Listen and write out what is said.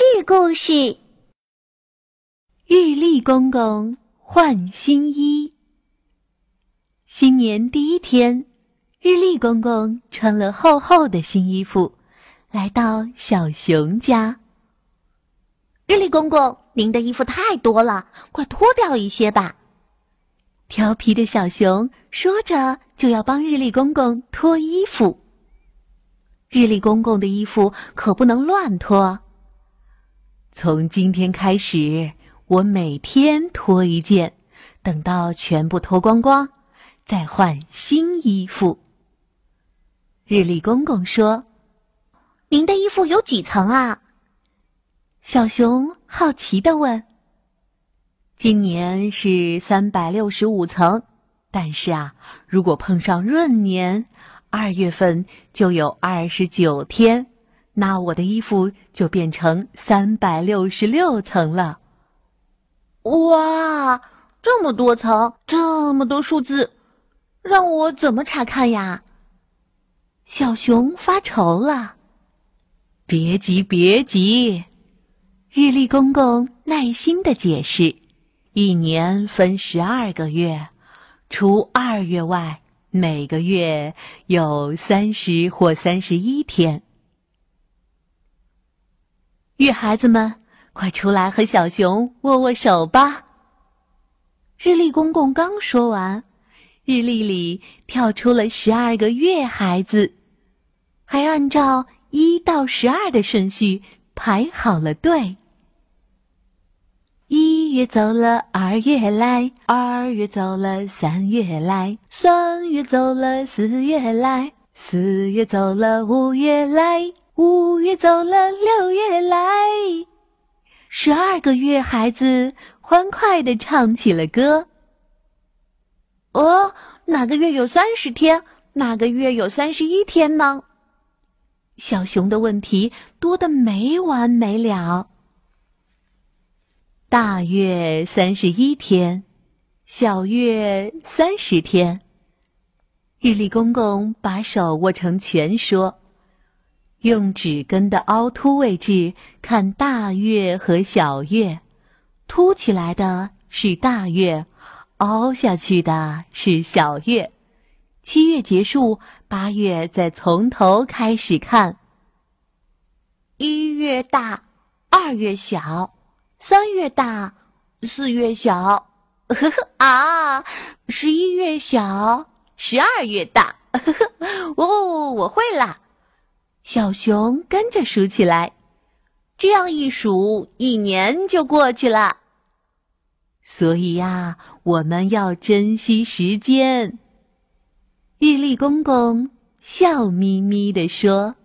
趣故事：日历公公换新衣。新年第一天，日历公公穿了厚厚的新衣服，来到小熊家。日历公公，您的衣服太多了，快脱掉一些吧。调皮的小熊说着，就要帮日历公公脱衣服。日历公公的衣服可不能乱脱。从今天开始，我每天脱一件，等到全部脱光光，再换新衣服。日历公公说：“您的衣服有几层啊？”小熊好奇的问。今年是三百六十五层，但是啊，如果碰上闰年，二月份就有二十九天，那我的衣服就变成三百六十六层了。哇，这么多层，这么多数字，让我怎么查看呀？小熊发愁了。别急，别急，日历公公耐心的解释。一年分十二个月，除二月外，每个月有三十或三十一天。月孩子们，快出来和小熊握握手吧！日历公公刚说完，日历里跳出了十二个月孩子，还按照一到十二的顺序排好了队。一月走了，二月来；二月走了，三月来；三月走了，四月来；四月走了，五月来；五月走了，六月来。十二个月，孩子欢快的唱起了歌。哦，哪个月有三十天？哪个月有三十一天呢？小熊的问题多得没完没了。大月三十一天，小月三十天。日历公公把手握成拳，说：“用指根的凹凸位置看大月和小月，凸起来的是大月，凹下去的是小月。七月结束，八月再从头开始看。一月大，二月小。”三月大，四月小，呵 呵啊！十一月小，十二月大，呵呵。哦，我会啦！小熊跟着数起来，这样一数，一年就过去了。所以呀，我们要珍惜时间。日历公公笑眯眯地说。